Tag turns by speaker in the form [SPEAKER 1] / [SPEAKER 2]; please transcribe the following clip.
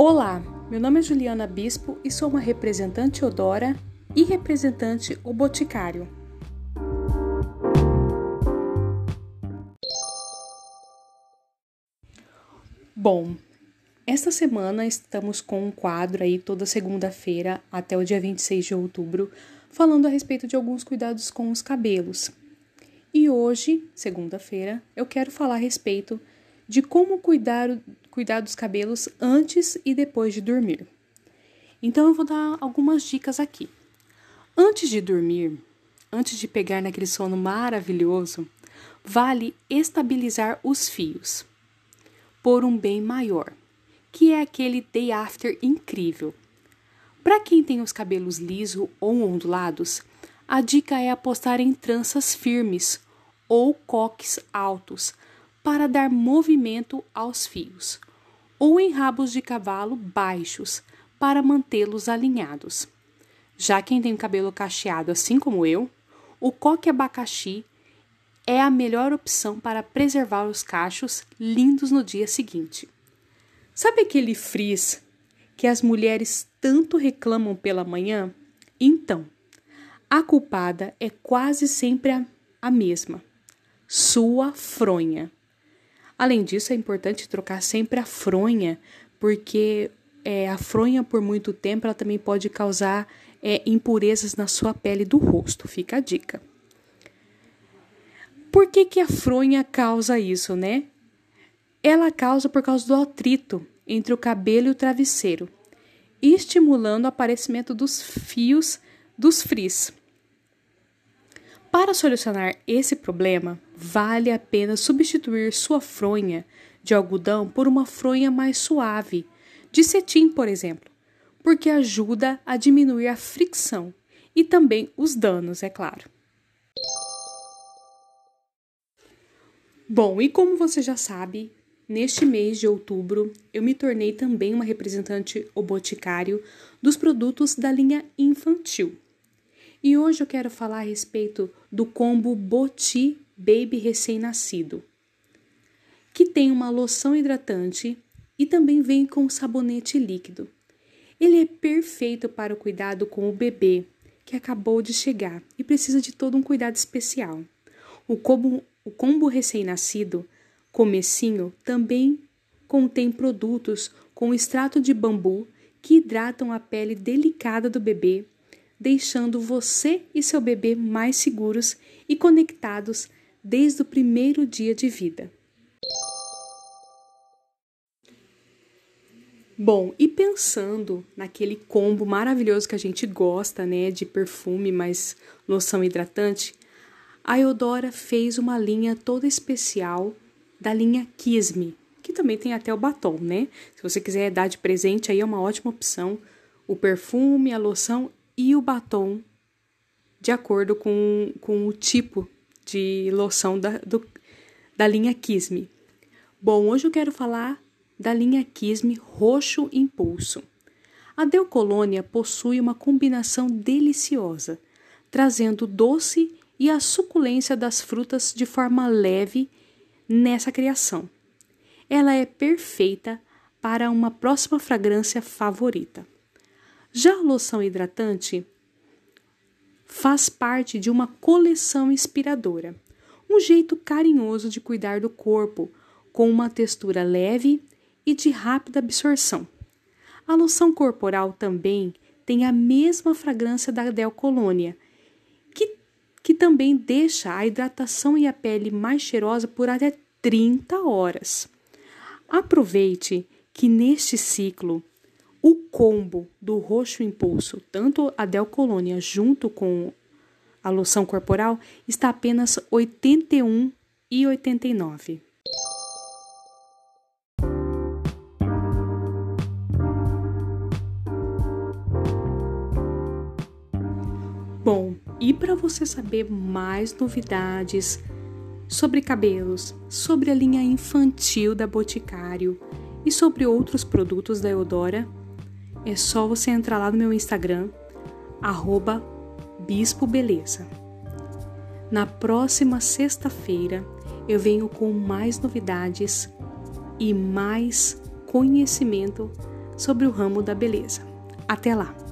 [SPEAKER 1] Olá, meu nome é Juliana Bispo e sou uma representante Odora e representante O Boticário. Bom, esta semana estamos com um quadro aí toda segunda-feira até o dia 26 de outubro, falando a respeito de alguns cuidados com os cabelos. E hoje, segunda-feira, eu quero falar a respeito de como cuidar, cuidar dos cabelos antes e depois de dormir. Então eu vou dar algumas dicas aqui. Antes de dormir, antes de pegar naquele sono maravilhoso, vale estabilizar os fios por um bem maior, que é aquele day after incrível. Para quem tem os cabelos lisos ou ondulados, a dica é apostar em tranças firmes ou coques altos para dar movimento aos fios, ou em rabos de cavalo baixos para mantê-los alinhados. Já quem tem cabelo cacheado, assim como eu, o coque abacaxi é a melhor opção para preservar os cachos lindos no dia seguinte. Sabe aquele frizz que as mulheres tanto reclamam pela manhã? Então, a culpada é quase sempre a, a mesma: sua fronha. Além disso, é importante trocar sempre a fronha, porque é, a fronha por muito tempo ela também pode causar é, impurezas na sua pele do rosto. Fica a dica. Por que, que a fronha causa isso, né? Ela causa por causa do atrito entre o cabelo e o travesseiro, estimulando o aparecimento dos fios dos frizz. Para solucionar esse problema, vale a pena substituir sua fronha de algodão por uma fronha mais suave, de cetim, por exemplo, porque ajuda a diminuir a fricção e também os danos, é claro. Bom, e como você já sabe, neste mês de outubro eu me tornei também uma representante o boticário dos produtos da linha infantil. E hoje eu quero falar a respeito do combo Boti Baby recém-nascido, que tem uma loção hidratante e também vem com sabonete líquido. Ele é perfeito para o cuidado com o bebê que acabou de chegar e precisa de todo um cuidado especial. O combo, o combo recém-nascido, comecinho, também contém produtos com extrato de bambu que hidratam a pele delicada do bebê deixando você e seu bebê mais seguros e conectados desde o primeiro dia de vida. Bom, e pensando naquele combo maravilhoso que a gente gosta, né, de perfume mais loção hidratante, a Eudora fez uma linha toda especial da linha Kiss Me, que também tem até o batom, né? Se você quiser dar de presente, aí é uma ótima opção. O perfume, a loção e o batom de acordo com, com o tipo de loção da, do, da linha Kisme. Bom, hoje eu quero falar da linha Kisme Roxo Impulso. A Colônia possui uma combinação deliciosa, trazendo doce e a suculência das frutas de forma leve nessa criação. Ela é perfeita para uma próxima fragrância favorita. Já a loção hidratante faz parte de uma coleção inspiradora, um jeito carinhoso de cuidar do corpo, com uma textura leve e de rápida absorção. A loção corporal também tem a mesma fragrância da Del Colônia, que, que também deixa a hidratação e a pele mais cheirosa por até 30 horas. Aproveite que neste ciclo o combo do roxo impulso, tanto a Del Colônia junto com a loção corporal, está apenas R$ 81,89. Bom, e para você saber mais novidades sobre cabelos, sobre a linha infantil da Boticário e sobre outros produtos da Eudora, é só você entrar lá no meu Instagram, arroba. Na próxima sexta-feira eu venho com mais novidades e mais conhecimento sobre o ramo da beleza. Até lá!